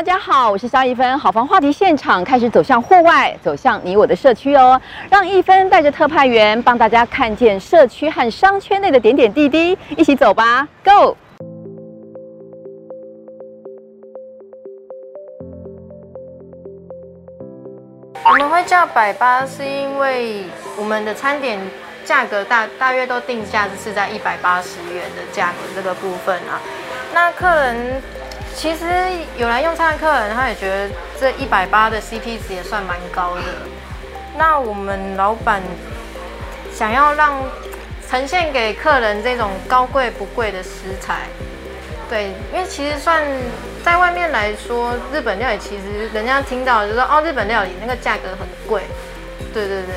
大家好，我是萧一芬。好房话题现场开始走向户外，走向你我的社区哦。让一芬带着特派员帮大家看见社区和商圈内的点点滴滴，一起走吧，Go！我们会叫百八，是因为我们的餐点价格大大约都定价是在一百八十元的价格这个部分啊。那客人。其实有来用餐的客人，他也觉得这一百八的 CP 值也算蛮高的。那我们老板想要让呈现给客人这种高贵不贵的食材，对，因为其实算在外面来说，日本料理其实人家听到就说哦，日本料理那个价格很贵，对对对。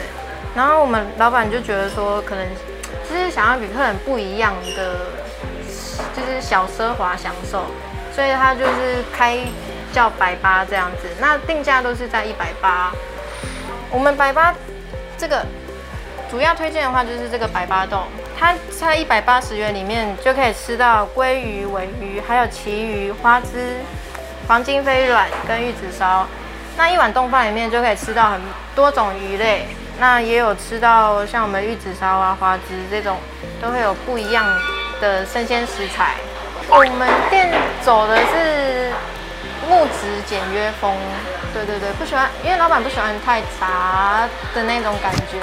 然后我们老板就觉得说，可能就是想要给客人不一样的，就是小奢华享受。所以它就是开叫百八这样子，那定价都是在一百八。我们百八这个主要推荐的话就是这个百八洞，它在一百八十元里面就可以吃到鲑鱼、尾鱼，还有旗鱼、花枝、黄金飞软跟玉子烧。那一碗丼饭里面就可以吃到很多种鱼类，那也有吃到像我们玉子烧啊、花枝这种，都会有不一样的生鲜食材。我们店走的是木质简约风，对对对，不喜欢，因为老板不喜欢太杂的那种感觉。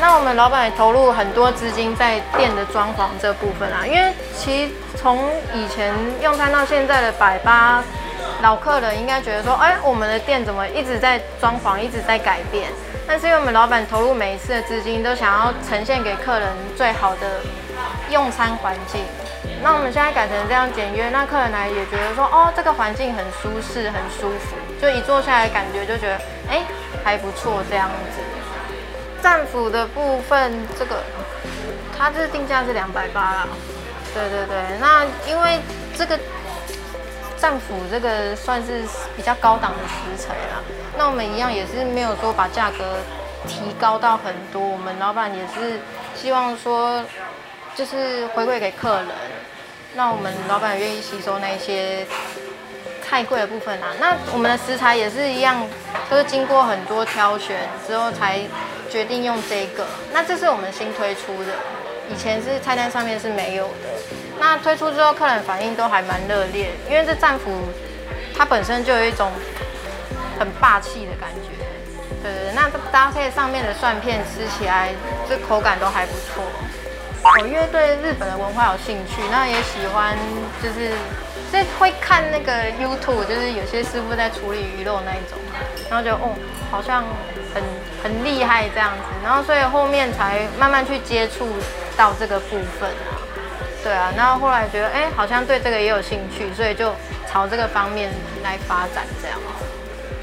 那我们老板也投入很多资金在店的装潢这部分啊，因为其实从以前用餐到现在的百八老客人应该觉得说，哎，我们的店怎么一直在装潢，一直在改变？但是因为我们老板投入每一次的资金，都想要呈现给客人最好的用餐环境。那我们现在改成这样简约，那客人来也觉得说，哦，这个环境很舒适，很舒服，就一坐下来感觉就觉得，哎，还不错这样子。战斧的部分，这个它这定价是两百八啦。对对对，那因为这个战斧这个算是比较高档的食材啦，那我们一样也是没有说把价格提高到很多，我们老板也是希望说，就是回馈给客人。那我们老板愿意吸收那些太贵的部分啊。那我们的食材也是一样，都是经过很多挑选之后才决定用这个。那这是我们新推出的，以前是菜单上面是没有的。那推出之后，客人反应都还蛮热烈，因为这战斧它本身就有一种很霸气的感觉。对对对，那搭配上面的蒜片，吃起来这口感都还不错。我因为对日本的文化有兴趣，那也喜欢，就是是会看那个 YouTube，就是有些师傅在处理鱼肉那一种，然后就哦，好像很很厉害这样子，然后所以后面才慢慢去接触到这个部分，对啊，然后后来觉得哎，好像对这个也有兴趣，所以就朝这个方面来发展这样。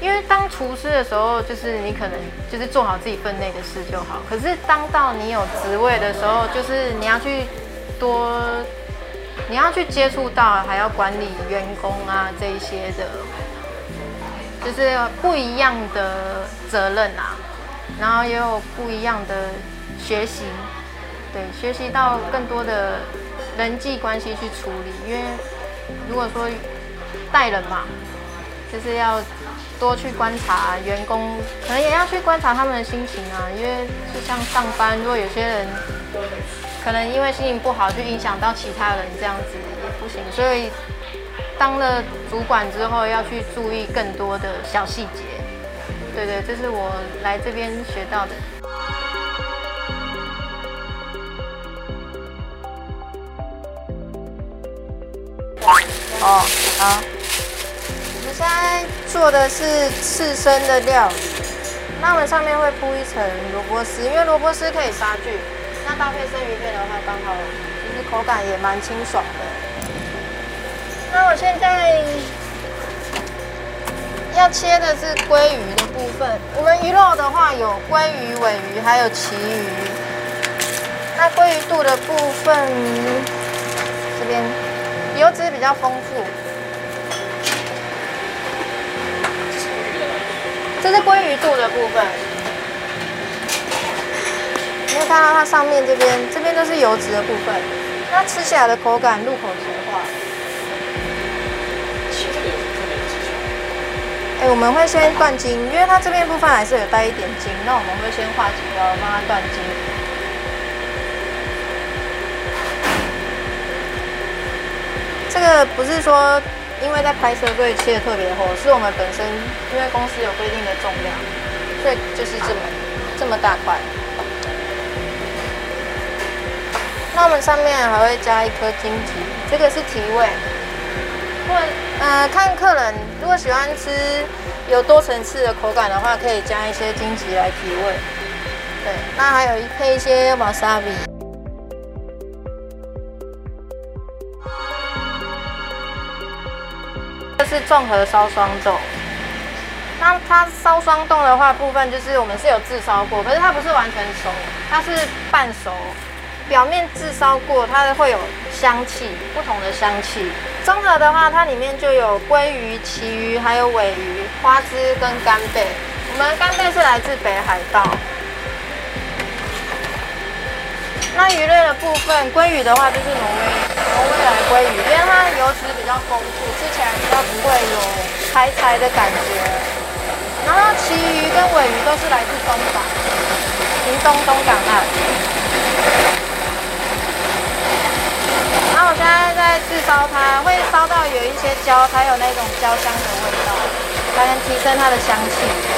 因为当厨师的时候，就是你可能就是做好自己分内的事就好。可是当到你有职位的时候，就是你要去多，你要去接触到，还要管理员工啊这一些的，就是不一样的责任啊。然后也有不一样的学习，对，学习到更多的人际关系去处理。因为如果说带人嘛，就是要。多去观察员工，可能也要去观察他们的心情啊，因为就像上班，如果有些人可能因为心情不好，就影响到其他人，这样子也不行。所以当了主管之后，要去注意更多的小细节。对对，这是我来这边学到的。哦，好。现在做的是刺身的料理，那我们上面会铺一层萝卜丝，因为萝卜丝可以杀菌，那搭配生鱼片的话，刚好其实口感也蛮清爽的。那我现在要切的是鲑鱼的部分，我们鱼肉的话有鲑鱼、尾鱼，还有旗鱼。那鲑鱼肚的部分，这边油脂比较丰富。这是鲑鱼肚的部分，你会看到它上面这边，这边都是油脂的部分，那吃起来的口感入口即化。哎，我们会先断筋，因为它这边部分还是有带一点筋，那我们会先画几刀，帮它断筋。这个不是说因为在拍摄所以切的特别厚，是我们本身因为公司有规定的重量，所以就是这么这么大块。那我们上面还会加一颗筋棘，这个是提味。或呃看客人如果喜欢吃有多层次的口感的话，可以加一些筋棘来提味。对，那还有一配一些瓦萨比。是综合烧双冻，那它烧双冻的话，部分就是我们是有炙烧过，可是它不是完全熟，它是半熟，表面炙烧过，它会有香气，不同的香气。综合的话，它里面就有鲑鱼、旗鱼，还有尾鱼、花枝跟干贝。我们干贝是来自北海道。那鱼类的部分，鲑鱼的话就是挪威挪威来鲑鱼，因为它油脂比较丰富，吃起来比较不会有柴柴的感觉。然后旗鱼跟尾鱼都是来自东港，屏东东港岸。然后我现在在炙烧它，会烧到有一些焦，它有那种焦香的味道，才能提升它的香气。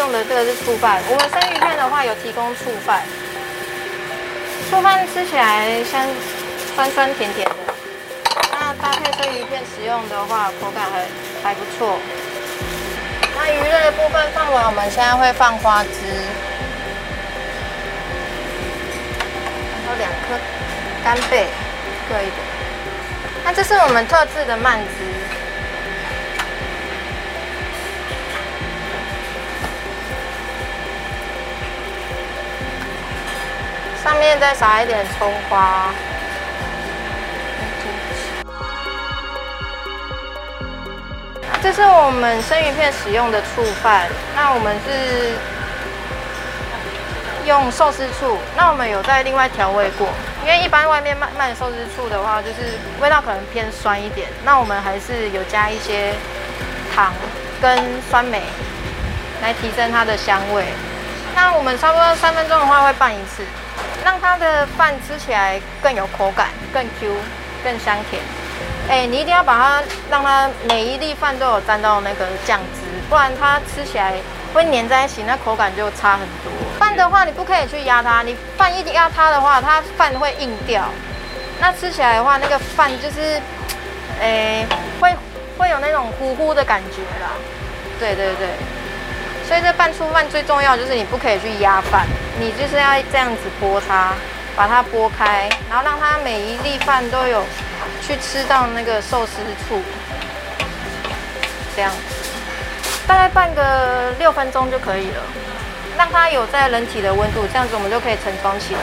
用的这个是醋饭，我们生鱼片的话有提供醋饭，醋饭吃起来像酸酸甜甜的，那搭配生鱼片食用的话，口感还还不错。那鱼类的部分放完，我们现在会放花枝，然后两颗干贝各一点。那这是我们特制的鳗汁。上面再撒一点葱花。这是我们生鱼片使用的醋饭，那我们是用寿司醋，那我们有在另外调味过，因为一般外面卖卖寿司醋的话，就是味道可能偏酸一点，那我们还是有加一些糖跟酸梅来提升它的香味。那我们差不多三分钟的话会拌一次。让它的饭吃起来更有口感，更 Q，更香甜。哎，你一定要把它让它每一粒饭都有沾到那个酱汁，不然它吃起来会粘在一起，那口感就差很多。饭的话，你不可以去压它，你饭一压它的话，它饭会硬掉。那吃起来的话，那个饭就是，哎，会会有那种糊糊的感觉啦。对对对。所以这拌醋饭最重要就是你不可以去压饭，你就是要这样子拨它，把它拨开，然后让它每一粒饭都有去吃到那个寿司醋，这样子，大概拌个六分钟就可以了，让它有在人体的温度，这样子我们就可以盛装起来。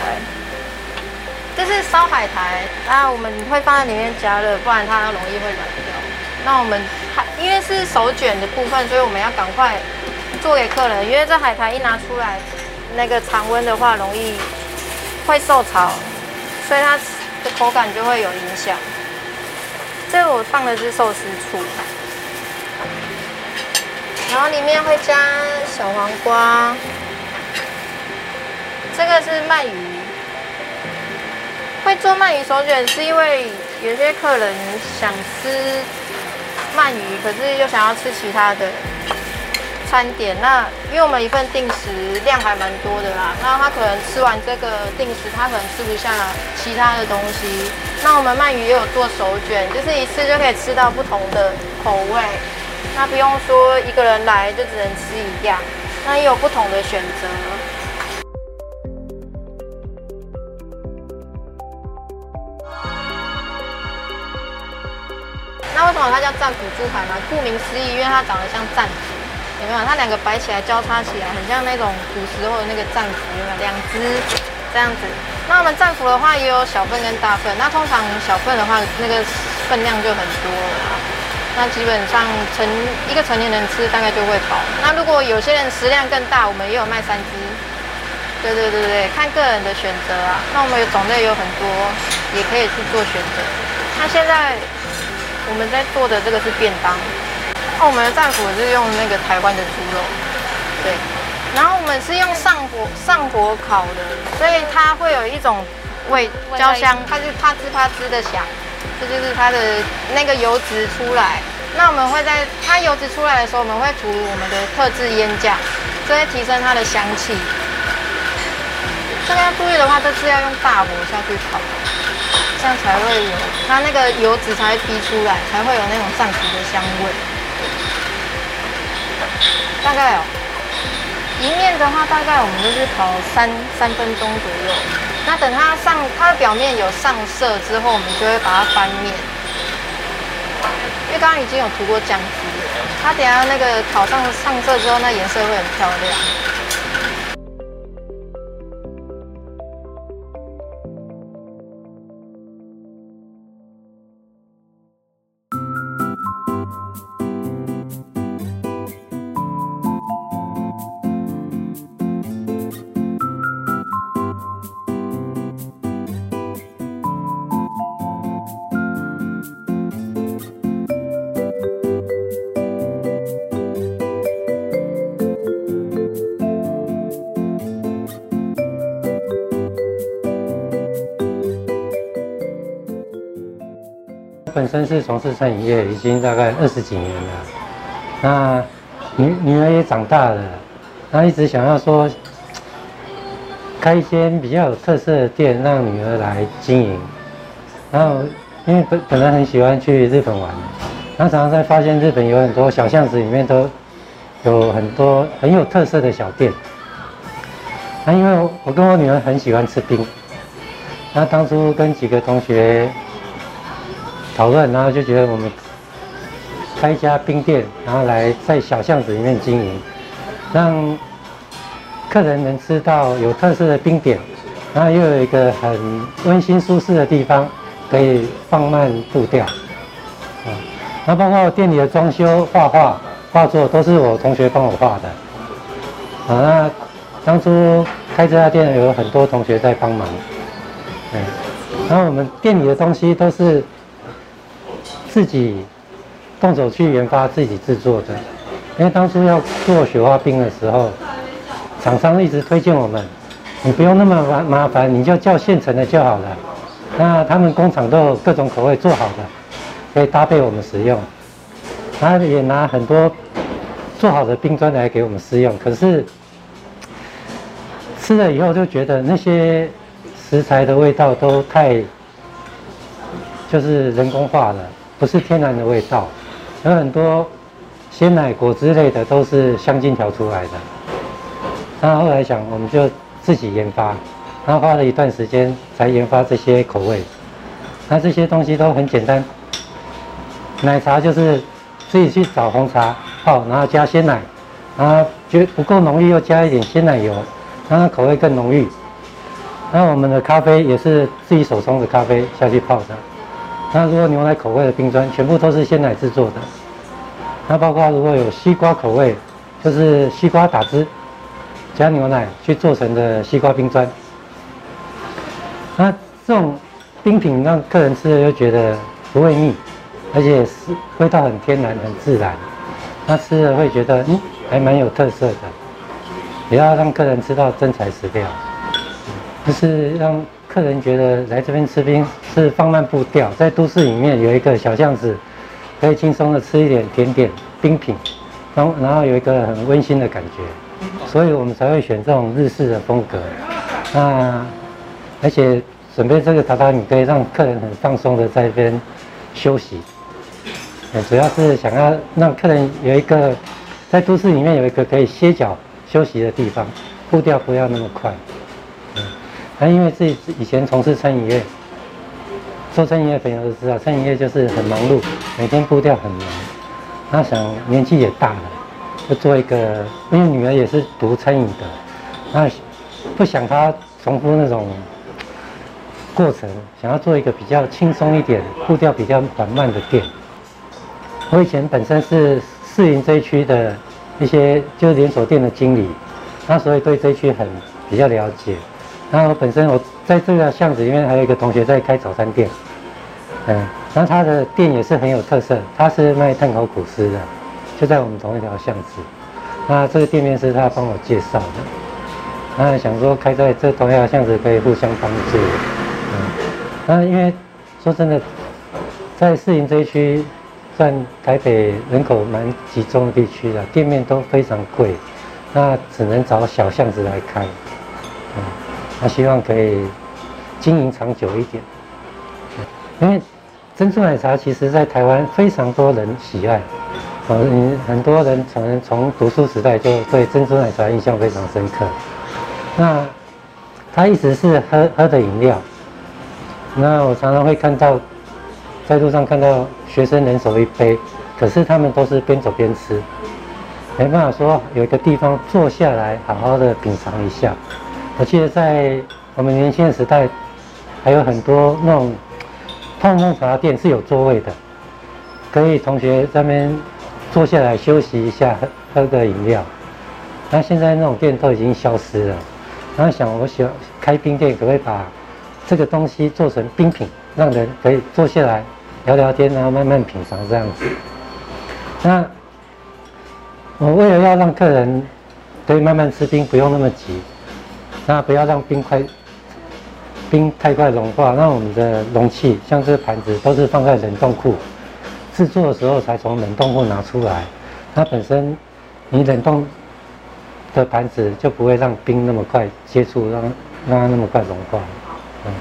这是烧海苔，那我们会放在里面加热，不然它容易会软掉。那我们还因为是手卷的部分，所以我们要赶快。做给客人，因为这海苔一拿出来，那个常温的话容易会受潮，所以它的口感就会有影响。这个我放的是寿司醋，然后里面会加小黄瓜。这个是鳗鱼，会做鳗鱼手卷是因为有些客人想吃鳗鱼，可是又想要吃其他的。餐点，那因为我们一份定时量还蛮多的啦，那他可能吃完这个定时，他可能吃不下其他的东西。那我们鳗鱼也有做手卷，就是一次就可以吃到不同的口味，那不用说一个人来就只能吃一样，那也有不同的选择。那为什么它叫战斧猪排呢？顾名思义，因为它长得像战斧。有没有？它两个摆起来交叉起来，很像那种古时候的那个战斧，有没有？两只这样子。那我们战斧的话也有小份跟大份，那通常小份的话那个分量就很多了。那基本上成一个成年人吃大概就会饱。那如果有些人食量更大，我们也有卖三只。对对对对，看个人的选择啊。那我们有种类有很多，也可以去做选择。那现在我们在做的这个是便当。那我们的战斧是用那个台湾的猪肉，对。然后我们是用上火上火烤的，所以它会有一种味焦香，它就啪吱啪吱的响，这就是它的那个油脂出来。那我们会在它油脂出来的时候，我们会涂我们的特制腌酱，这会提升它的香气。这个要注意的话，这次要用大火下去烤，这样才会有它那个油脂才会逼出来，才会有那种战斧的香味。大概哦，一面的话，大概我们就是烤三三分钟左右。那等它上，它的表面有上色之后，我们就会把它翻面。因为刚刚已经有涂过酱汁了，它等下那个烤上上色之后，那颜色会很漂亮。身是从事餐饮业，已经大概二十几年了。那女女儿也长大了，她一直想要说开一间比较有特色的店，让女儿来经营。然后因为本本来很喜欢去日本玩，然后常常在发现日本有很多小巷子里面都有很多很有特色的小店。那因为我跟我女儿很喜欢吃冰，那当初跟几个同学。讨论，然后就觉得我们开一家冰店，然后来在小巷子里面经营，让客人能吃到有特色的冰点，然后又有一个很温馨舒适的地方，可以放慢步调。啊，那包括店里的装修、画画、画作，都是我同学帮我画的。啊，那当初开这家店有很多同学在帮忙。嗯，然后我们店里的东西都是。自己动手去研发，自己制作的。因为当初要做雪花冰的时候，厂商一直推荐我们，你不用那么麻麻烦，你就叫现成的就好了。那他们工厂都有各种口味做好的，可以搭配我们使用。他也拿很多做好的冰砖来给我们试用，可是吃了以后就觉得那些食材的味道都太就是人工化了。不是天然的味道，有很多鲜奶果汁类的都是香精调出来的。那后来想，我们就自己研发，然后花了一段时间才研发这些口味。那这些东西都很简单，奶茶就是自己去找红茶泡，然后加鲜奶，然后觉得不够浓郁又加一点鲜奶油，让它口味更浓郁。那我们的咖啡也是自己手冲的咖啡下去泡的。那如果牛奶口味的冰砖，全部都是鲜奶制作的。那包括如果有西瓜口味，就是西瓜打汁加牛奶去做成的西瓜冰砖。那这种冰品让客人吃了又觉得不会腻，而且是味道很天然、很自然。那吃了会觉得嗯，还蛮有特色的。也要让客人吃到真材实料，就是让。客人觉得来这边吃冰是放慢步调，在都市里面有一个小巷子，可以轻松的吃一点甜点、冰品，然后然后有一个很温馨的感觉，所以我们才会选这种日式的风格。那而且准备这个榻榻米可以让客人很放松的在这边休息，主要是想要让客人有一个在都市里面有一个可以歇脚休息的地方，步调不要那么快。那因为自己以前从事餐饮业，做餐饮业的朋友都知道，餐饮业就是很忙碌，每天步调很忙。他想年纪也大了，就做一个，因为女儿也是读餐饮的，那不想她重复那种过程，想要做一个比较轻松一点、步调比较缓慢的店。我以前本身是士林这一区的一些就是连锁店的经理，那所以对这一区很比较了解。然后本身我在这个巷子里面还有一个同学在开早餐店，嗯，然后他的店也是很有特色，他是卖炭烤吐司的，就在我们同一条巷子。那这个店面是他帮我介绍的，那想说开在这同一条巷子可以互相帮助，嗯，那因为说真的，在市营这一区算台北人口蛮集中的地区了，店面都非常贵，那只能找小巷子来开，嗯。他希望可以经营长久一点，因为珍珠奶茶其实在台湾非常多人喜爱，嗯，很多人从从读书时代就对珍珠奶茶印象非常深刻。那它一直是喝喝的饮料，那我常常会看到在路上看到学生人手一杯，可是他们都是边走边吃，没办法说有一个地方坐下来好好的品尝一下。我记得在我们年轻的时代，还有很多那种泡沫茶店是有座位的，可以同学在那边坐下来休息一下，喝喝个饮料。那现在那种店都已经消失了。然后想，我喜欢开冰店，可不可以把这个东西做成冰品，让人可以坐下来聊聊天，然后慢慢品尝这样子。那我为了要让客人可以慢慢吃冰，不用那么急。那不要让冰块冰太快融化。那我们的容器，像这个盘子，都是放在冷冻库制作的时候才从冷冻库拿出来。它本身你冷冻的盘子就不会让冰那么快接触，让让它那么快融化。嗯，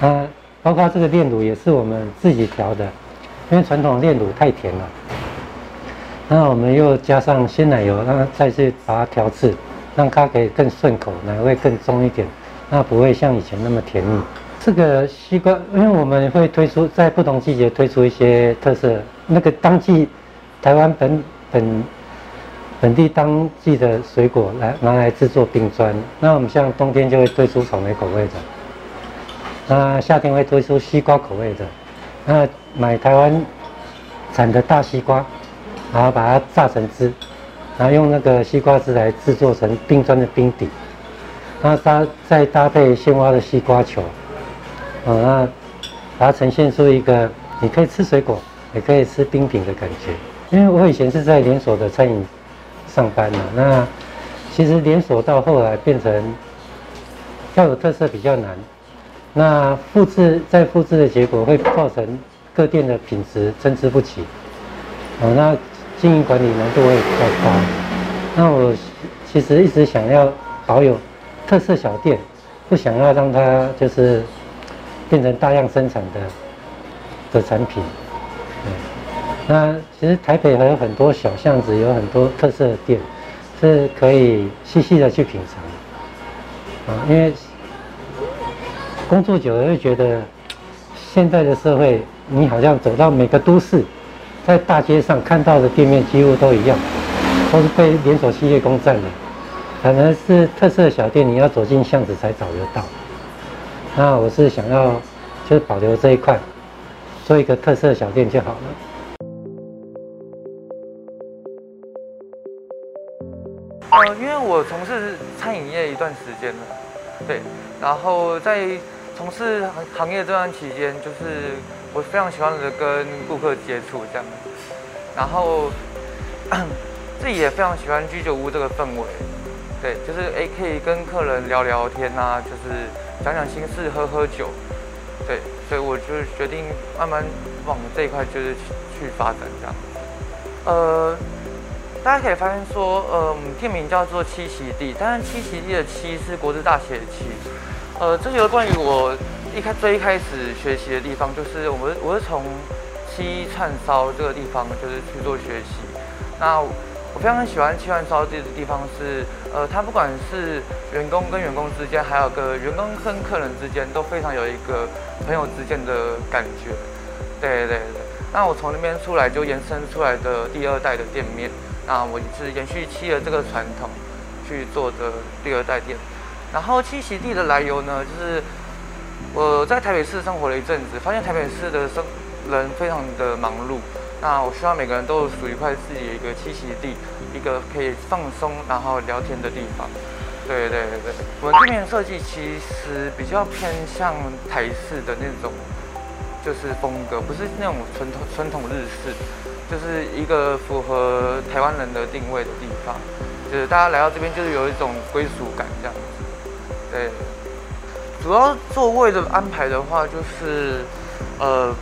那包括这个炼乳也是我们自己调的，因为传统炼乳太甜了。那我们又加上鲜奶油，让它再去把它调制。让它可以更顺口，奶味更重一点，那不会像以前那么甜腻。这个西瓜，因为我们会推出在不同季节推出一些特色，那个当季台湾本本本地当季的水果来拿来制作冰砖。那我们像冬天就会推出草莓口味的，那夏天会推出西瓜口味的。那买台湾产的大西瓜，然后把它榨成汁。然后用那个西瓜汁来制作成冰砖的冰底，那搭再搭配现挖的西瓜球，啊，那把它呈现出一个你可以吃水果，也可以吃冰品的感觉。因为我以前是在连锁的餐饮上班嘛，那其实连锁到后来变成要有特色比较难，那复制再复制的结果会造成各店的品质参差不齐，啊，那。经营管理难度会比较高。那我其实一直想要保有特色小店，不想要让它就是变成大量生产的的产品。那其实台北还有很多小巷子，有很多特色的店，是可以细细的去品尝。啊，因为工作久了会觉得，现在的社会，你好像走到每个都市。在大街上看到的店面几乎都一样，都是被连锁企业攻占的。反而是特色小店，你要走进巷子才找得到。那我是想要，就是保留这一块，做一个特色小店就好了。呃，因为我从事餐饮业一段时间了，对，然后在从事行业这段期间，就是。我非常喜欢的跟顾客接触这样，然后 自己也非常喜欢居酒屋这个氛围，对，就是诶可以跟客人聊聊天啊，就是讲讲心事，喝喝酒，对，所以我就决定慢慢往这一块就是去发展这样。呃，大家可以发现说，呃，我们店名叫做七席地，但是七席地的七是国字大写的七，呃，这就是关于我。一开最一开始学习的地方，就是我们我是从七串烧这个地方就是去做学习。那我非常喜欢七串烧这个地方是，呃，它不管是员工跟员工之间，还有个员工跟客人之间，都非常有一个朋友之间的感觉。对对对。那我从那边出来就延伸出来的第二代的店面，那我是延续七的这个传统去做的第二代店。然后栖息地的来由呢，就是我在台北市生活了一阵子，发现台北市的生人非常的忙碌。那我希望每个人都有属于一块自己的一个栖息地，一个可以放松然后聊天的地方。对对对，我们这边的设计其实比较偏向台式的那种，就是风格，不是那种传统传统日式，就是一个符合台湾人的定位的地方，就是大家来到这边就是有一种归属感这样子。对，主要座位的安排的话，就是呃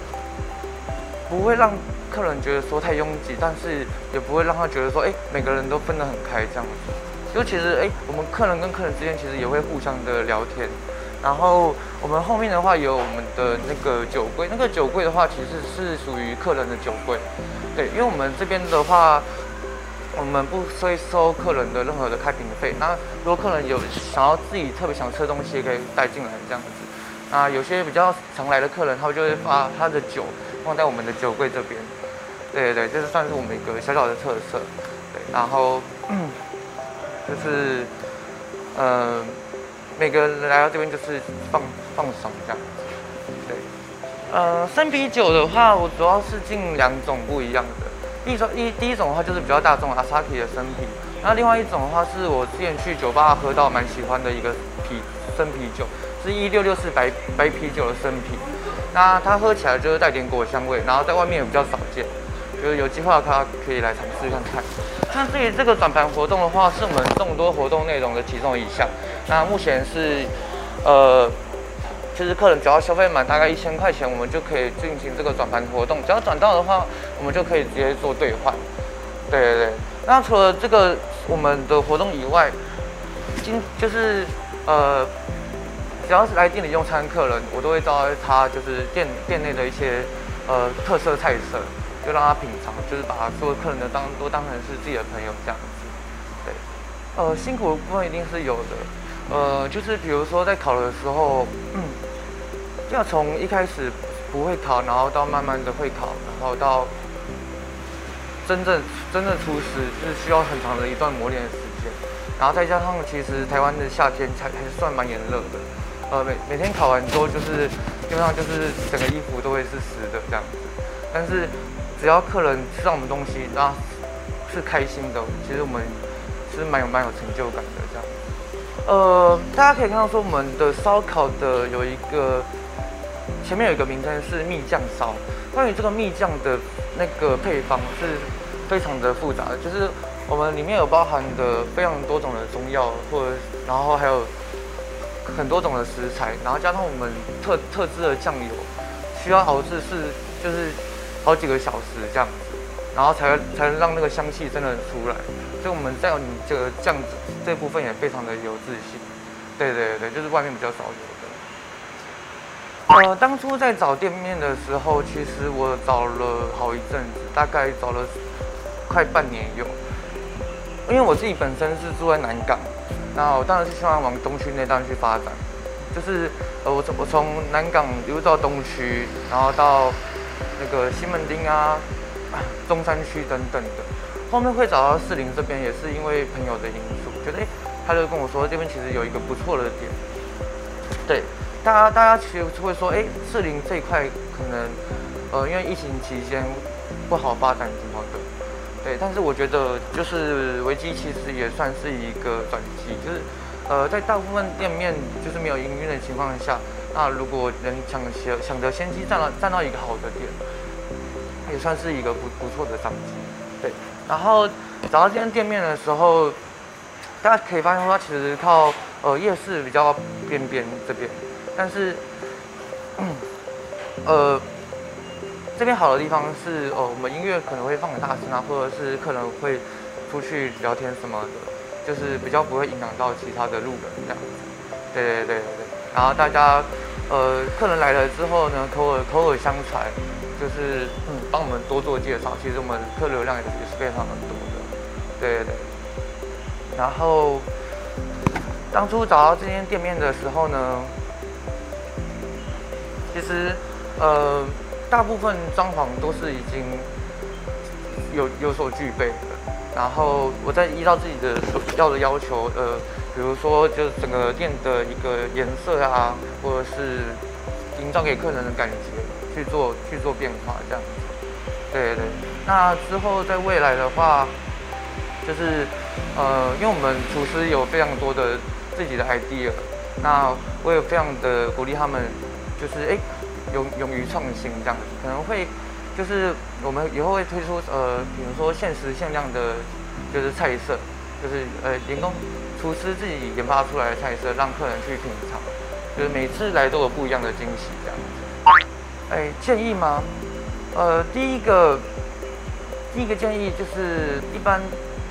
不会让。客人觉得说太拥挤，但是也不会让他觉得说，哎，每个人都分得很开这样子。就其实，哎，我们客人跟客人之间其实也会互相的聊天。然后我们后面的话有我们的那个酒柜，那个酒柜的话其实是属于客人的酒柜。对，因为我们这边的话，我们不会收客人的任何的开瓶费。那如果客人有想要自己特别想吃的东西，可以带进来这样子。那有些比较常来的客人，他们就会把他的酒放在我们的酒柜这边。对对，这是算是我们一个小小的特色。对，然后就是呃，每个人来到这边就是放放松这样子。对，呃，生啤酒的话，我主要是进两种不一样的。一种一第一种的话就是比较大众阿萨奇的生啤，那另外一种的话是我之前去酒吧喝到蛮喜欢的一个啤生啤酒，是一六六四白白啤酒的生啤。那它喝起来就是带点果香味，然后在外面也比较少见。就是有机会的话，可以来尝试看看。那至于这个转盘活动的话，是我们众多活动内容的其中一项。那目前是，呃，其实客人只要消费满大概一千块钱，我们就可以进行这个转盘活动。只要转到的话，我们就可以直接做兑换。对对对。那除了这个我们的活动以外，今就是呃，只要是来店里用餐客人，我都会招待他，就是店店内的一些呃特色菜色。就让他品尝，就是把所有客人的当都当成是自己的朋友这样子，对，呃，辛苦的部分一定是有的，呃，就是比如说在烤的时候，嗯，要从一开始不会烤，然后到慢慢的会烤，然后到真正真正出师，是需要很长的一段磨练的时间，然后再加上其实台湾的夏天才还是算蛮炎热的，呃，每每天烤完之后就是基本上就是整个衣服都会是湿的这样子，但是。只要客人吃到我们东西，那是开心的，其实我们是蛮有蛮有成就感的这样。呃，大家可以看到说我们的烧烤的有一个前面有一个名称是蜜酱烧。关于这个蜜酱的那个配方是非常的复杂的，就是我们里面有包含的非常多种的中药，或者然后还有很多种的食材，然后加上我们特特制的酱油，需要熬制是就是。好几个小时这样子，然后才才能让那个香气真的出来。所以我们在你这个酱这部分也非常的有自信。对对对，就是外面比较少有。呃，当初在找店面的时候，其实我找了好一阵子，大概找了快半年有。因为我自己本身是住在南港，那我当然是希望往东区那段去发展。就是呃，我从我从南港一路到东区，然后到。那个西门町啊，中山区等等的，后面会找到士林这边，也是因为朋友的因素，觉得哎，他就跟我说这边其实有一个不错的点。对，大家大家其实就会说，哎，士林这一块可能，呃，因为疫情期间不好发展什么的，对，但是我觉得就是危机其实也算是一个转机，就是呃，在大部分店面就是没有营运的情况下。那如果能抢先抢得先机，占到占到一个好的点，也算是一个不不错的商机。对，然后找到这间店面的时候，大家可以发现，它其实靠呃夜市比较边边这边，但是，呃，这边好的地方是哦，我们音乐可能会放很大声啊，或者是客人会出去聊天什么的，就是比较不会影响到其他的路人这样子。对对对对对，然后大家。呃，客人来了之后呢，口耳口耳相传，就是，帮我们多做介绍。其实我们客流量也是非常的多的，对对对。然后当初找到这间店面的时候呢，其实呃，大部分装潢都是已经有有所具备的。然后我再依照自己的要的要求，呃，比如说就是整个店的一个颜色啊，或者是营造给客人的感觉去做去做变化这样子。对对对。那之后在未来的话，就是呃，因为我们厨师有非常多的自己的 idea，那我也非常的鼓励他们，就是哎，勇勇于创新这样子，可能会。就是我们以后会推出呃，比如说限时限量的，就是菜色，就是呃，员工厨师自己研发出来的菜色，让客人去品尝，就是每次来都有不一样的惊喜这样子。哎，建议吗？呃，第一个，第一个建议就是，一般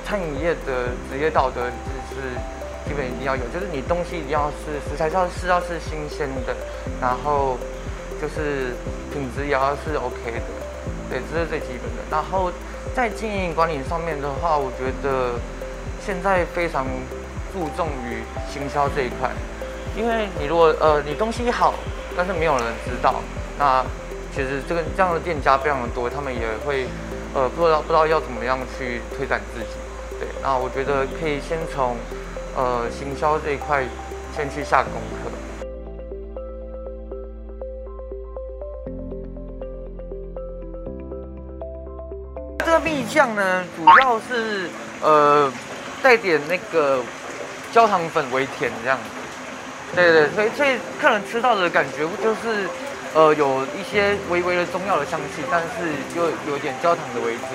餐饮业的职业道德就是基本一定要有，就是你东西一定要是食材要是要是新鲜的，然后就是品质也要是 OK 的。对，这是最基本的。然后在经营管理上面的话，我觉得现在非常注重于行销这一块。因为你如果呃你东西好，但是没有人知道，那其实这个这样的店家非常的多，他们也会呃不知道不知道要怎么样去推展自己。对，那我觉得可以先从呃行销这一块先去下功课。这个蜜酱呢，主要是呃带点那个焦糖粉微甜这样子，对对，所以所以客人吃到的感觉就是呃有一些微微的中药的香气，但是又有点焦糖的微甜，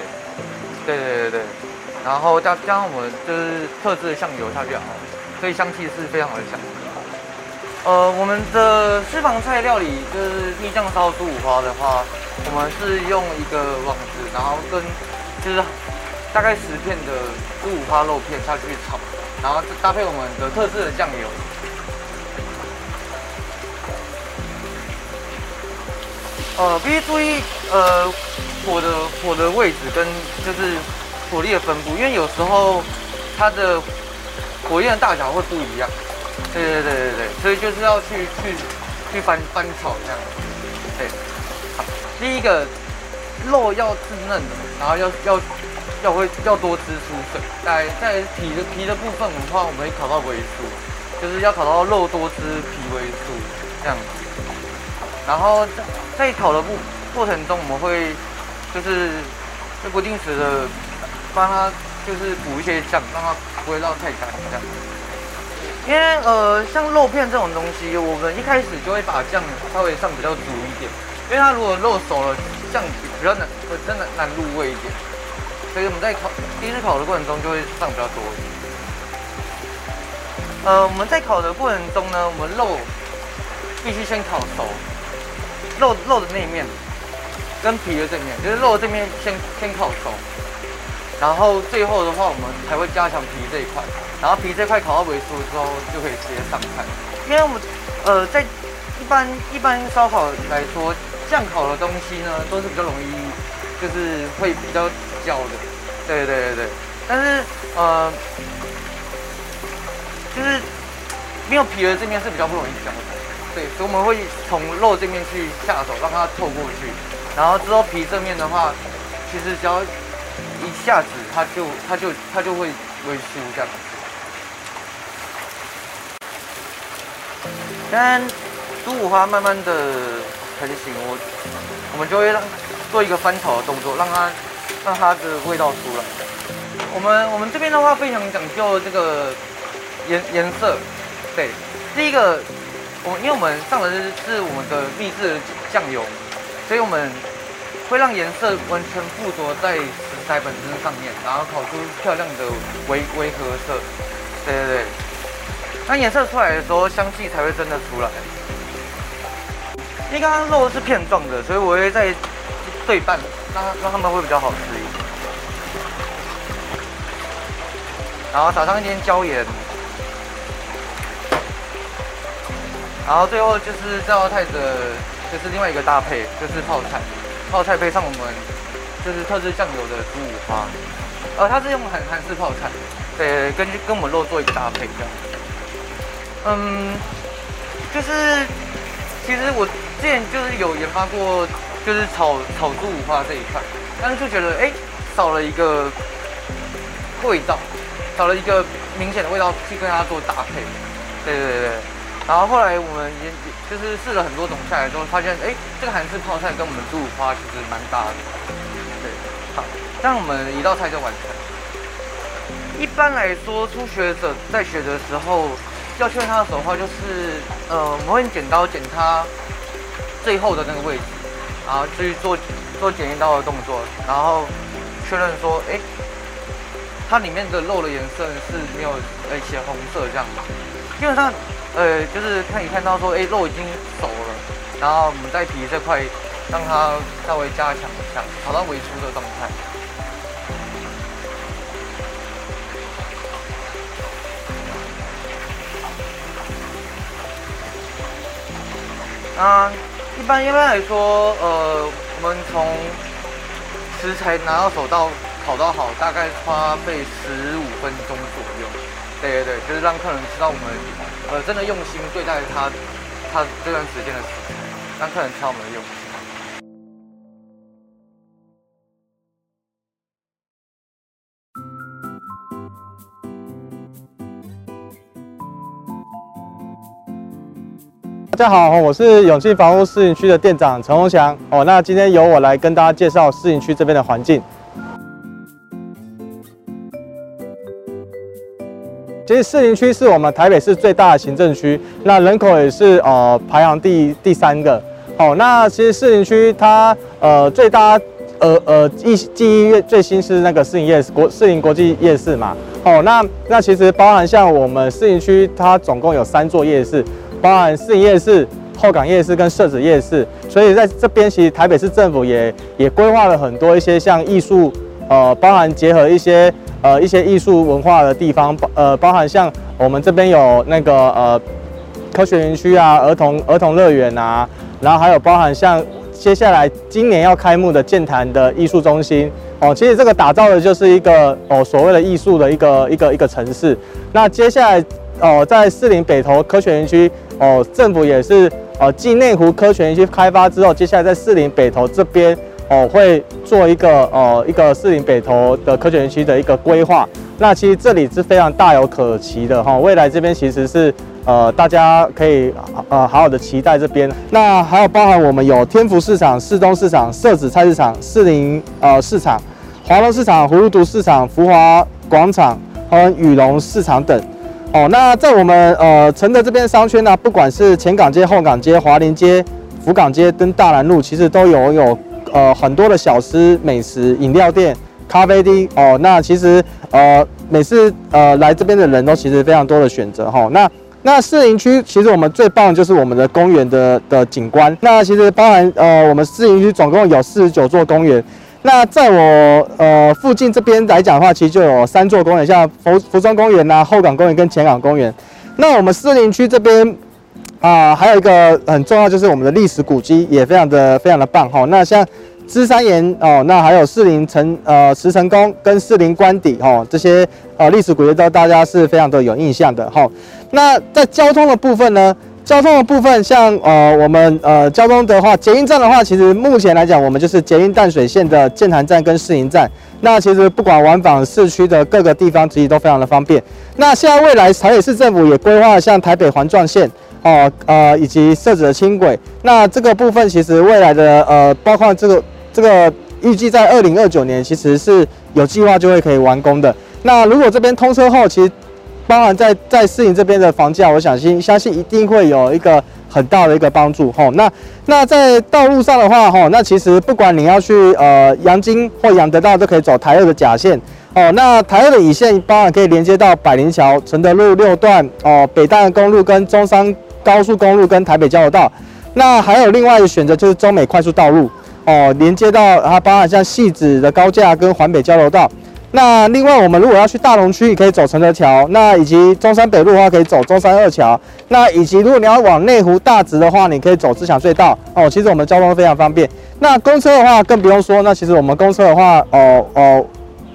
对对对对，然后加加上我们就是特制的酱油下去啊，所以香气是非常好的香。呃，我们的私房菜料理就是蜜酱烧猪五花的话，我们是用一个网子，然后跟就是大概十片的猪五花肉片下去炒，然后搭配我们的特制的酱油。呃，必须注意呃火的火的位置跟就是火力的分布，因为有时候它的火焰大小会不一样。对对对对对，所以就是要去去去翻翻炒这样。对，好，第一个。肉要稚嫩的，然后要要要会要多汁出水。在在皮的皮的部分的话，我们会烤到微酥，就是要烤到肉多汁皮微酥这样。然后在在烤的过过程中，我们会就是会不定时的帮它就是补一些酱，让它不会绕太干这样。因为呃像肉片这种东西，我们一开始就会把酱稍微上比较足一点，因为它如果肉熟了。酱比较难，会真的难入味一点，所以我们在烤第一次烤的过程中就会上比较多。呃，我们在烤的过程中呢，我们肉必须先烤熟，肉肉的那一面跟皮的这面，就是肉的这面先先烤熟，然后最后的话我们才会加强皮这一块，然后皮这块烤到微酥之后就可以直接上菜。因为我们呃在一般一般烧烤来说。酱烤的东西呢，都是比较容易，就是会比较焦的，对对对对。但是呃，就是没有皮的这面是比较不容易焦的，对。所以我们会从肉这面去下手，让它透过去，然后之后皮这面的话，其实只要一下子它就它就它就会微酥这样子。但猪五花慢慢的。成型，我我们就会让做一个翻炒的动作，让它让它的味道出来。我们我们这边的话非常讲究这个颜颜色，对，第一个我因为我们上的是我们的秘制酱油，所以我们会让颜色完全附着在食材本身上面，然后烤出漂亮的微微褐色。对对对，那颜色出来的时候，香气才会真的出来。因为刚刚肉是片状的，所以我会再对半，让让它们会比较好吃一点。然后撒上一点椒盐，然后最后就是这道菜的，就是另外一个搭配，就是泡菜。泡菜配上我们就是特制酱油的猪五花，呃，它是用韩韩式泡菜，对，跟跟我们肉做一个搭配这样。嗯，就是其实我。之前就是有研发过，就是炒炒猪五花这一块，但是就觉得哎，少了一个味道，少了一个明显的味道去跟它做搭配。对对对对。然后后来我们也就是试了很多种下来之后，发现哎，这个韩式泡菜跟我们猪五花其实蛮搭的。对，好，这样我们一道菜就完成。一般来说，初学者在学的时候要确认他的手的话，就是呃，我们会用剪刀剪他最后的那个位置，然后去做做剪一刀的动作，然后确认说，哎，它里面的肉的颜色是没有呃血红色这样子。基本上。呃，就是看一看到说，哎，肉已经熟了，然后我们再皮这块让它稍微加强一下，炒到微酥的状态。啊，一般一般来说，呃，我们从食材拿到手到烤到好，大概花费十五分钟左右。对对对，就是让客人知道我们。呃，真的用心对待他，他这段时间的食材，让客人知道我们的用心。大家好，我是永庆房屋试营区的店长陈宏祥。哦，那今天由我来跟大家介绍试营区这边的环境。其实士林区是我们台北市最大的行政区，那人口也是呃排行第第三个。哦，那其实士林区它呃最大呃呃记记忆最新是那个士林夜市国士林国际夜市嘛。哦，那那其实包含像我们士林区它总共有三座夜市，包含士林夜市、后港夜市跟社子夜市。所以在这边其实台北市政府也也规划了很多一些像艺术呃包含结合一些。呃，一些艺术文化的地方，包呃包含像我们这边有那个呃科学园区啊，儿童儿童乐园啊，然后还有包含像接下来今年要开幕的剑潭的艺术中心哦，其实这个打造的就是一个哦所谓的艺术的一个一个一个城市。那接下来哦，在士林北投科学园区哦，政府也是呃继内湖科学园区开发之后，接下来在士林北投这边。哦，会做一个呃一个士林北投的科学园区的一个规划。那其实这里是非常大有可期的哈，未来这边其实是呃大家可以呃好好的期待这边。那还有包含我们有天福市场、士东市场、社子菜市场、士林呃市场、华隆市场、葫芦独市场、福华广场和羽龙市场等。哦，那在我们呃承德这边商圈呢，不管是前港街、后港街、华林街、福港街跟大南路，其实都有有。呃，很多的小吃、美食、饮料店、咖啡厅哦，那其实呃，每次呃来这边的人都其实非常多的选择哈、哦。那那士林区其实我们最棒的就是我们的公园的的景观。那其实包含呃，我们士林区总共有四十九座公园。那在我呃附近这边来讲的话，其实就有三座公园，像福福中公园呐、啊、后港公园跟前港公园。那我们士林区这边。啊，还有一个很重要，就是我们的历史古迹也非常的非常的棒哈。那像芝山岩哦，那还有士林城呃石城宫跟士林官邸哈，这些呃历史古迹都大家是非常的有印象的哈。那在交通的部分呢，交通的部分像呃我们呃交通的话，捷运站的话，其实目前来讲，我们就是捷运淡水线的剑潭站跟士林站。那其实不管往返市区的各个地方，其实都非常的方便。那现在未来台北市政府也规划像台北环状线。哦，呃，以及设置的轻轨，那这个部分其实未来的呃，包括这个这个预计在二零二九年，其实是有计划就会可以完工的。那如果这边通车后，其实包含在在士林这边的房价，我相信相信一定会有一个很大的一个帮助。吼、哦，那那在道路上的话，吼、哦，那其实不管你要去呃阳金或杨德道，都可以走台二的甲线。哦，那台二的乙线包含可以连接到百灵桥、承德路六段哦，北淡公路跟中山。高速公路跟台北交流道，那还有另外一个选择就是中美快速道路哦，连接到它包含像汐止的高架跟环北交流道。那另外我们如果要去大龙区，也可以走承德桥，那以及中山北路的话可以走中山二桥，那以及如果你要往内湖大直的话，你可以走自强隧道哦。其实我们交通非常方便。那公车的话更不用说，那其实我们公车的话哦哦。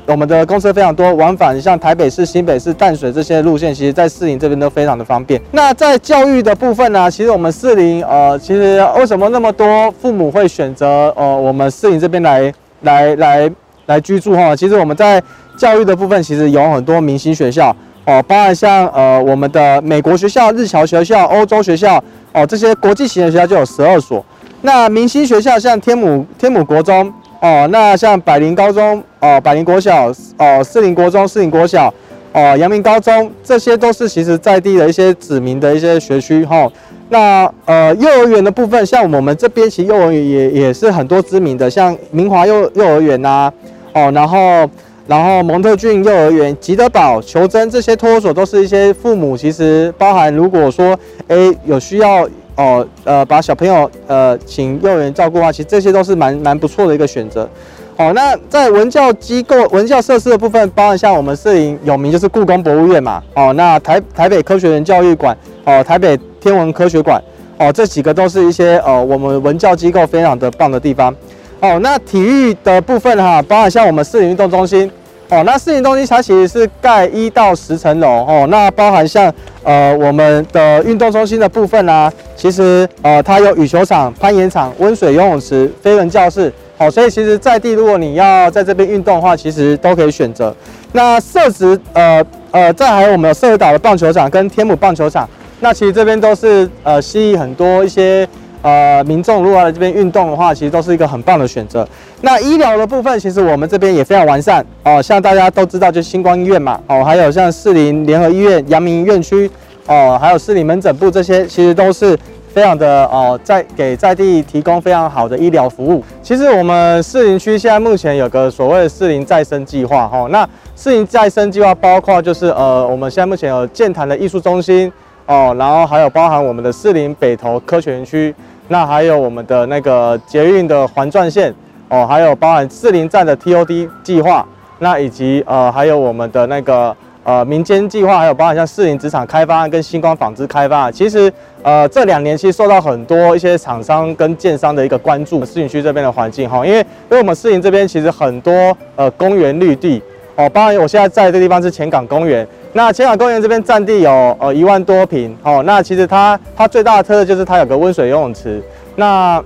我们的公车非常多，往返像台北市、新北市、淡水这些路线，其实在士林这边都非常的方便。那在教育的部分呢，其实我们士林，呃，其实为什么那么多父母会选择呃我们士林这边 来来来来居住哈。其实我们在教育的部分，其实有很多明星学校哦，包含像呃我们的美国学校、日侨学校、欧洲学校哦，这些国际型的学校就有十二所。那明星学校像天母天母国中哦，那像百灵高中哦，百灵国小哦，四林国中、四林国小哦，阳明高中，这些都是其实在地的一些指名的一些学区哈。那呃，幼儿园的部分，像我们这边其实幼儿园也也是很多知名的，像明华幼幼儿园呐、啊，哦，然后然后蒙特郡幼儿园、吉德堡、求真这些托儿所，都是一些父母其实包含如果说诶有需要哦呃把小朋友呃请幼儿园照顾的话，其实这些都是蛮蛮不错的一个选择。好，那在文教机构、文教设施的部分，包含像我们士林有名就是故宫博物院嘛，哦，那台台北科学园教育馆，哦，台北天文科学馆，哦，这几个都是一些呃我们文教机构非常的棒的地方。哦，那体育的部分哈，包含像我们士林运动中心，哦，那士林运动中心它其实是盖一到十层楼，哦，那包含像呃我们的运动中心的部分啊，其实呃它有羽球场、攀岩场、温水游泳池、飞人教室。好，所以其实，在地如果你要在这边运动的话，其实都可以选择。那设置，呃呃，再还有我们有社会岛的棒球场跟天母棒球场，那其实这边都是呃吸引很多一些呃民众如果来这边运动的话，其实都是一个很棒的选择。那医疗的部分，其实我们这边也非常完善哦、像大家都知道，就星光医院嘛，哦，还有像士林联合医院、阳明院区，哦、还有士林门诊部这些，其实都是。非常的哦，在给在地提供非常好的医疗服务。其实我们士林区现在目前有个所谓的士林再生计划哈，那士林再生计划包括就是呃，我们现在目前有健谈的艺术中心哦，然后还有包含我们的士林北投科学园区，那还有我们的那个捷运的环状线哦，还有包含四林站的 TOD 计划，那以及呃还有我们的那个。呃，民间计划还有包含像四林职场开发案跟星光纺织开发，其实呃这两年其实受到很多一些厂商跟建商的一个关注。四林区这边的环境哈，因为因为我们四林这边其实很多呃公园绿地哦，包含我现在在这地方是前港公园，那前港公园这边占地有呃一万多坪哦，那其实它它最大的特色就是它有个温水游泳池，那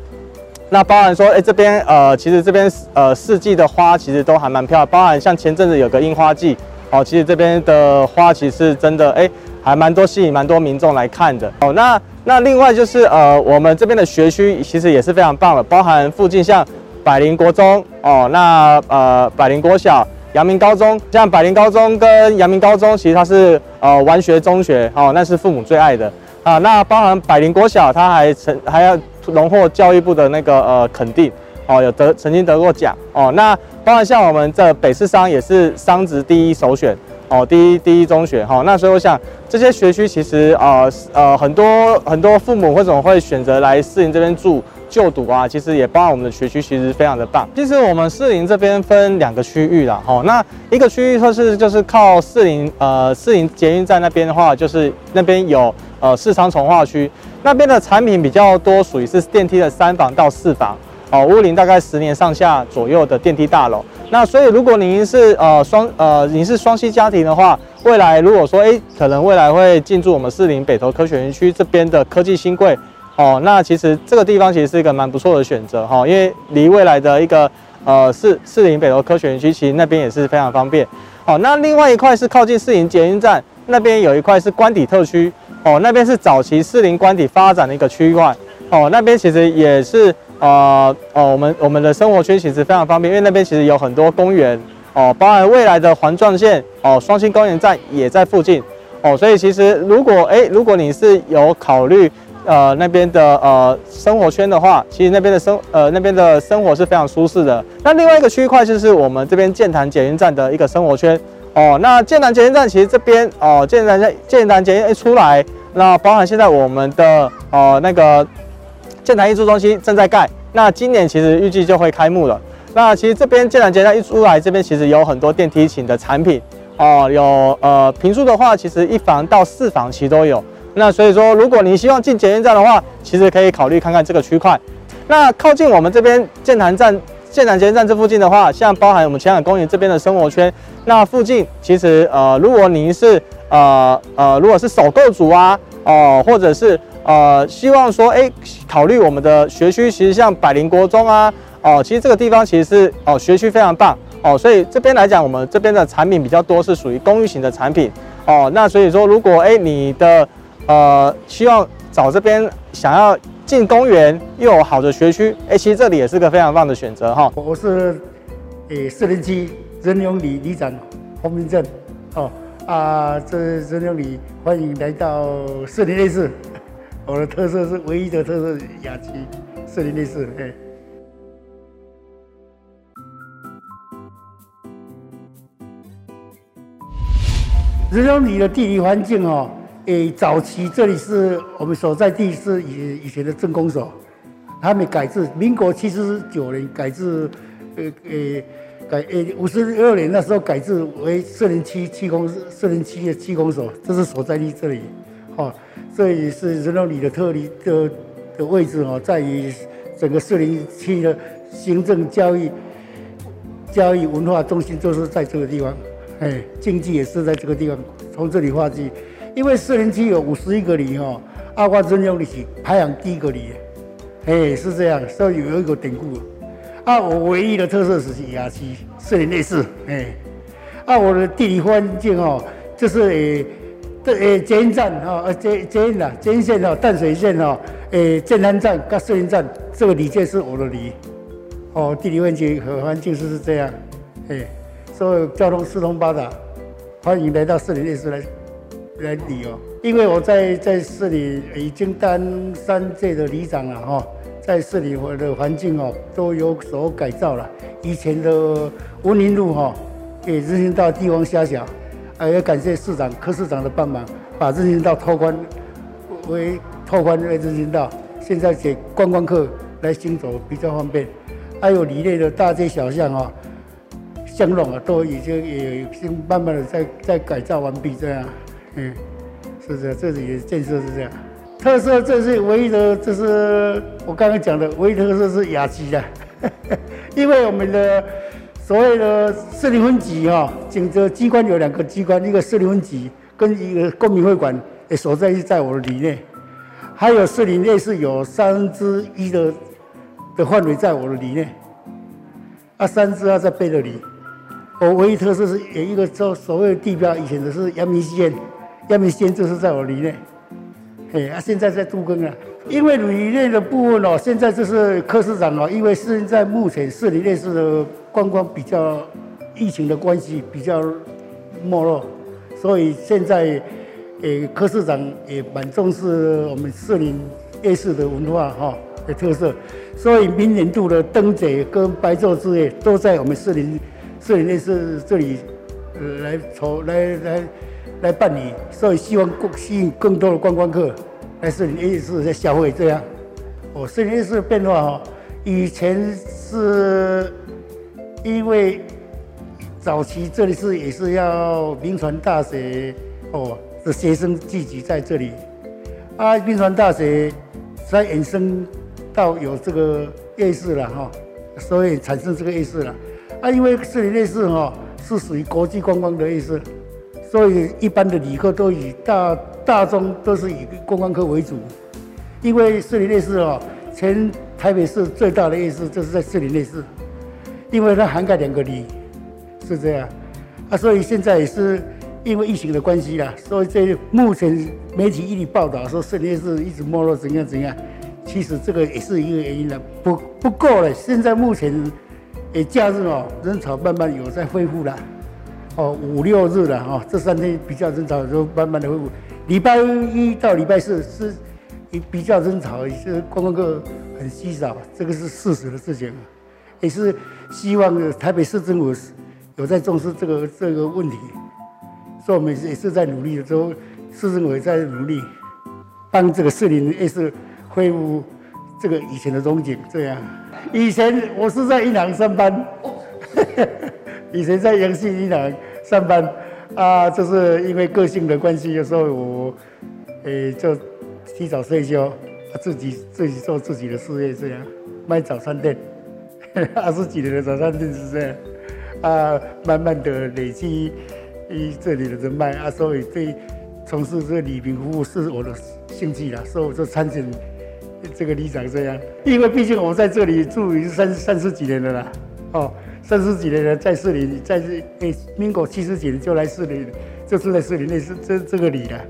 那包含说哎、这边呃其实这边呃四季的花其实都还蛮漂亮，包含像前阵子有个樱花季。哦，其实这边的花其实真的哎，还蛮多吸引蛮多民众来看的。哦，那那另外就是呃，我们这边的学区其实也是非常棒的，包含附近像百灵国中哦，那呃百灵国小、阳明高中，像百林高中跟阳明高中，其实它是呃完学中学哦，那是父母最爱的啊。那包含百林国小，它还曾还要荣获教育部的那个呃肯定。哦，有得曾经得过奖哦。那包含像我们这北市商也是商职第一首选哦，第一第一中学哈、哦。那所以我想这些学区其实呃呃很多很多父母为什么会选择来士林这边住就读啊？其实也包含我们的学区其实非常的棒。其实我们士林这边分两个区域啦，哈、哦。那一个区域就是就是靠士林呃士林捷运站那边的话，就是那边有呃市商重划区，那边的产品比较多，属于是电梯的三房到四房。哦，屋龄大概十年上下左右的电梯大楼。那所以，如果您是呃双呃您是双栖家庭的话，未来如果说哎，可能未来会进驻我们士林北投科学园区这边的科技新贵哦，那其实这个地方其实是一个蛮不错的选择哈，因为离未来的一个呃士士林北投科学园区，其实那边也是非常方便。哦，那另外一块是靠近士林捷运站那边有一块是官邸特区哦，那边是早期士林官邸发展的一个区块哦，那边其实也是。呃哦，我们我们的生活圈其实非常方便，因为那边其实有很多公园哦，包含未来的环状线哦，双星公园站也在附近哦，所以其实如果哎，如果你是有考虑呃那边的呃生活圈的话，其实那边的生呃那边的生活是非常舒适的。那另外一个区块就是我们这边建潭捷运站的一个生活圈哦，那建潭捷运站其实这边哦，建潭在剑潭捷运一出来，那包含现在我们的哦那个。建潭艺术中心正在盖，那今年其实预计就会开幕了。那其实这边建潭捷运一出来，这边其实有很多电梯型的产品哦，有呃平数的话，其实一房到四房其实都有。那所以说，如果你希望进捷运站的话，其实可以考虑看看这个区块。那靠近我们这边剑潭站、剑潭捷运站这附近的话，像包含我们前港公园这边的生活圈，那附近其实呃，如果您是呃呃，如果是首购族啊，哦、或者是。呃，希望说，哎，考虑我们的学区，其实像百灵国中啊，哦，其实这个地方其实是哦，学区非常棒哦，所以这边来讲，我们这边的产品比较多，是属于公寓型的产品哦。那所以说，如果哎你的呃希望找这边想要进公园又有好的学区，哎，其实这里也是个非常棒的选择哈。我是诶四零七仁永里里长洪明正哦啊，这仁永里欢迎来到士林夜市，我的特色是唯一的特色雅集士林夜市哎。仁永里的地理环境哦，诶，早期这里是我们所在地是以以前的镇公所，还没改制，民国七十九年改制，呃呃改诶五十二年那时候改制为士林区区公士林区的区公所，这是所在地这里，哦，这里是仁永里的特例的的位置哦，在于整个士林区的行政、教育、教育文化中心就是在这个地方。哎，经济也是在这个地方，从这里划计，因为四零七有五十一个里哈，阿瓜仁永里是排行第一个里，哎，是这样，所以有一个典故。啊，我唯一的特色是雅集士林夜市，哎，啊，我的地理环境哦，就是诶，这诶捷运站哈，呃捷捷运啦，捷运线哦，淡水线哦，诶建安站跟士林站这个里界是我的里，哦，地理环境和环境是是这样，哎。所以交通四通八达，欢迎来到四林夜市来来旅游。因为我在在市里已经当三届的里长了哈，在市里我的环境哦都有所改造了。以前的文林路哈，给人行道地方狭小，还要感谢市长柯市长的帮忙，把人行道拓宽为拓宽为人行道，现在给观光客来行走比较方便。还有里内的大街小巷啊。香龙啊，都已经也已经慢慢的在在改造完毕，这样，嗯，是这样，这里建设是这样。特色这是唯一的，这是我刚刚讲的唯一特色是雅集的，因为我们的所谓的士林分局哈，警责机关有两个机关，一个士林分局跟一个公民会馆也所在地在我的里内，还有士林内是有三分之一的的范围在我的里内，啊，三支啊在背的里。我唯一特色是有一个叫所谓的地标，以前的是阳明县，阳明先就是在我里内，嘿，啊，现在在杜更啊。因为里内的部分哦，现在就是柯市长哦，因为现在目前士林夜市的观光比较疫情的关系比较没落，所以现在诶柯市长也蛮重视我们市林夜市的文化哈的特色，所以明年度的灯节跟白昼之夜都在我们市林。市林夜市这里，来筹来来来办理，所以希望更吸引更多的观光客来士林夜市在消费。这样，哦，士林夜市的变化。哈，以前是因为早期这里是也是要铭传大学哦的学生聚集在这里，啊，铭传大学才衍生到有这个夜市了哈，所以产生这个夜市了。啊，因为士林夜市哈是属于国际观光的夜市，所以一般的旅客都以大大众都是以观光客为主。因为士林夜市哦，全台北市最大的夜市就是在士林夜市，因为它涵盖两个里，是这样。啊，所以现在也是因为疫情的关系啦，所以这目前媒体一直报道说士林夜市一直没落怎样怎样，其实这个也是一个原因了。不不过了，现在目前。诶，假日哦，人潮慢慢有在恢复了，哦，五六日了哦，这三天比较人潮都慢慢的恢复。礼拜一到礼拜四是比较人潮，也是观光客很稀少，这个是事实的事情，也是希望台北市政府有在重视这个这个问题，所以我们也是在努力的时候，市政府也在努力帮这个市林也是恢复这个以前的风景，这样。以前我是在银行上班，以前在阳信银行上班啊，就是因为个性的关系，有时候我诶就提早退休，自己自己做自己的事业，这样卖早餐店，二十几年的早餐店是这样啊，慢慢的累积一这里的人脉啊，所以对从事这个礼品服务是我的兴趣啦，所以我就参选。这个里长这样，因为毕竟我在这里住已经三三十几年了啦，哦，三十几年了，在士林，在这诶，民国七十几年就来士林，就住在市里那是这这个里了。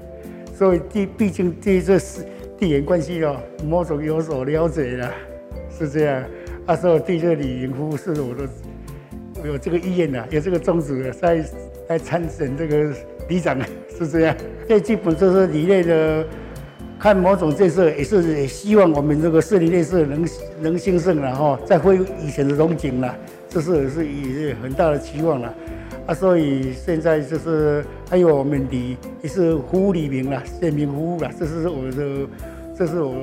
所以地毕竟对这是地缘关系哦，某种有所了解了，是这样。啊，所以对这里营服务是我的有这个意愿的，有这个宗旨的在来参选这个里长，是这样。这基本就是里内的。看某种建设也是也希望我们这个士林夜市能能兴盛了哈，再恢复以前的荣景了，这是也是也是很大的期望了啊。所以现在就是还有我们的也是服务里民了，便民服务了，这是我的，这是我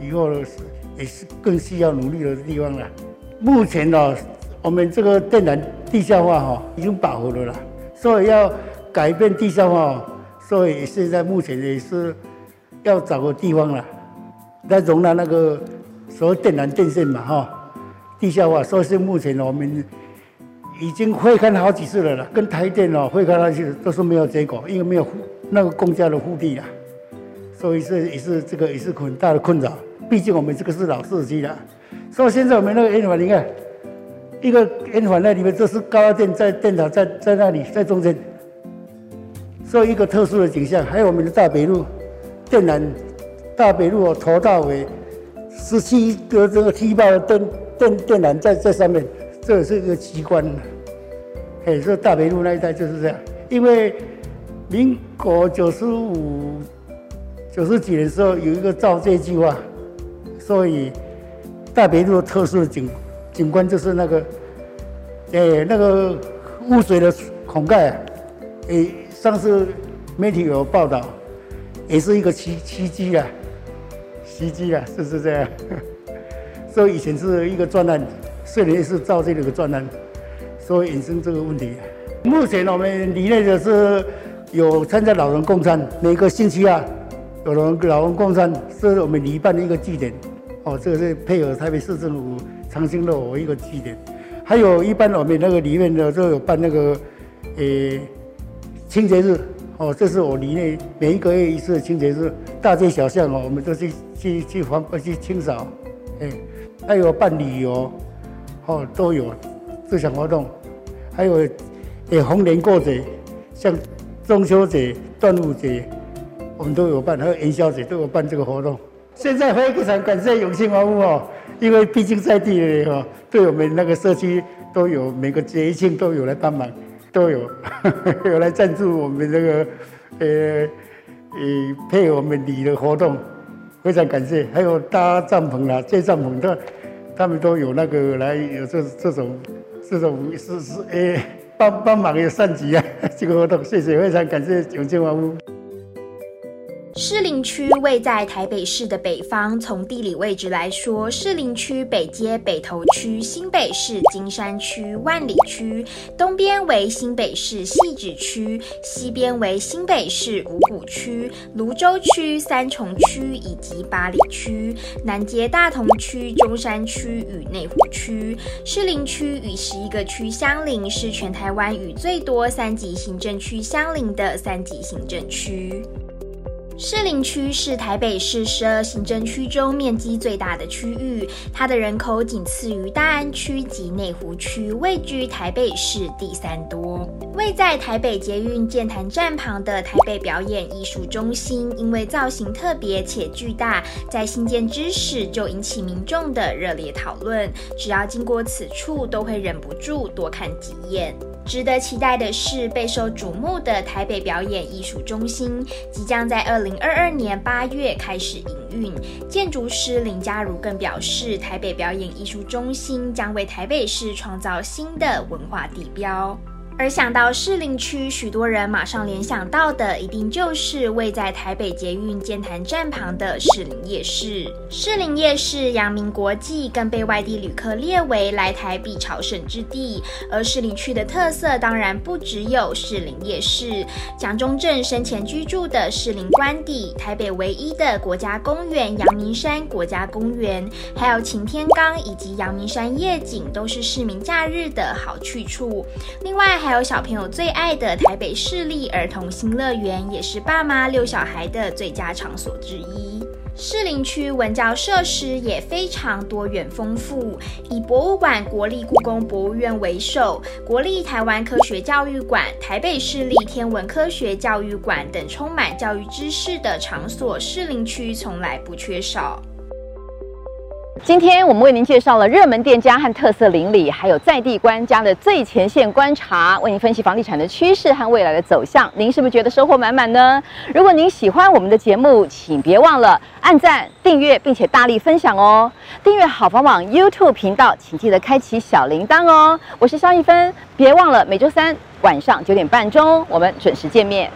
以后也是更需要努力的地方了。目前呢，我们这个电缆地下化哈已经饱和了啦，所以要改变地下化，所以现在目前也是。要找个地方了，来容纳那个所谓电缆电线嘛，哈，地下化。所以是目前我们已经会看好几次了啦，跟台电哦会看好几次都是没有结果，因为没有那个公家的腹地啊。所以是也是这个也是很大的困扰。毕竟我们这个是老市区了，所以现在我们那个圆环，你看一个圆环那里面，这是高压电在电塔在在那里在中间，所以一个特殊的景象。还有我们的大北路。电缆大北路哦，头到尾十七个这个踢爆的灯电电缆在在上面，这也是一个奇观。哎，这大北路那一带就是这样。因为民国九十五、九十几的时候有一个造界计划，所以大北路的特殊的景景观就是那个，哎，那个污水的孔盖啊，哎，上次媒体有报道。也是一个奇奇迹啊，奇迹啊，是不是这样？这以前是一个专案，士林夜市造这个专案，所以衍生这个问题。目前我们里内的是有参加老人共餐，每个星期啊，有人老人共餐是我们里办的一个据点。哦，这个是配合台北市政府长兴路一个据点。还有一般我们那个里面的都有办那个，诶，清洁日。哦，这是我里内每一个月一次清洁日，大街小巷哦，我们都去去去环去清扫，哎，还有办旅游，哦，都有这项活动，还有诶逢年过节，像中秋节、端午节，我们都有办，还有元宵节都有办这个活动。现在非常感谢永庆房屋哦，因为毕竟在地的哦，对我们那个社区都有每个节庆都有来帮忙。都有，有来赞助我们这个，呃，呃，配合我们里的活动，非常感谢。还有搭帐篷啦，借帐篷的，他们都有那个来有这这种这种是是诶，帮帮忙有善举啊，这个活动，谢谢，非常感谢永庆房屋。士林区位在台北市的北方，从地理位置来说，士林区北接北投区、新北市金山区、万里区，东边为新北市汐止区，西边为新北市五股区、芦洲区、三重区以及八里区，南接大同区、中山区与内湖区。士林区与十一个区相邻，是全台湾与最多三级行政区相邻的三级行政区。士林区是台北市十二行政区中面积最大的区域，它的人口仅次于大安区及内湖区，位居台北市第三多。位在台北捷运剑潭站旁的台北表演艺术中心，因为造型特别且巨大，在兴建之时就引起民众的热烈讨论，只要经过此处，都会忍不住多看几眼。值得期待的是，备受瞩目的台北表演艺术中心即将在二零二二年八月开始营运。建筑师林家如更表示，台北表演艺术中心将为台北市创造新的文化地标。而想到士林区，许多人马上联想到的，一定就是位在台北捷运剑潭站旁的士林夜市。士林夜市阳明国际，更被外地旅客列为来台必朝圣之地。而士林区的特色当然不只有士林夜市，蒋中正生前居住的士林官邸、台北唯一的国家公园阳明山国家公园，还有擎天岗以及阳明山夜景，都是市民假日的好去处。另外，还有小朋友最爱的台北市立儿童新乐园，也是爸妈遛小孩的最佳场所之一。士林区文教设施也非常多元丰富，以博物馆国立故宫博物院为首，国立台湾科学教育馆、台北市立天文科学教育馆等充满教育知识的场所，士林区从来不缺少。今天我们为您介绍了热门店家和特色邻里，还有在地官家的最前线观察，为您分析房地产的趋势和未来的走向。您是不是觉得收获满满呢？如果您喜欢我们的节目，请别忘了按赞、订阅，并且大力分享哦。订阅好房网 YouTube 频道，请记得开启小铃铛哦。我是萧一芬，别忘了每周三晚上九点半钟，我们准时见面。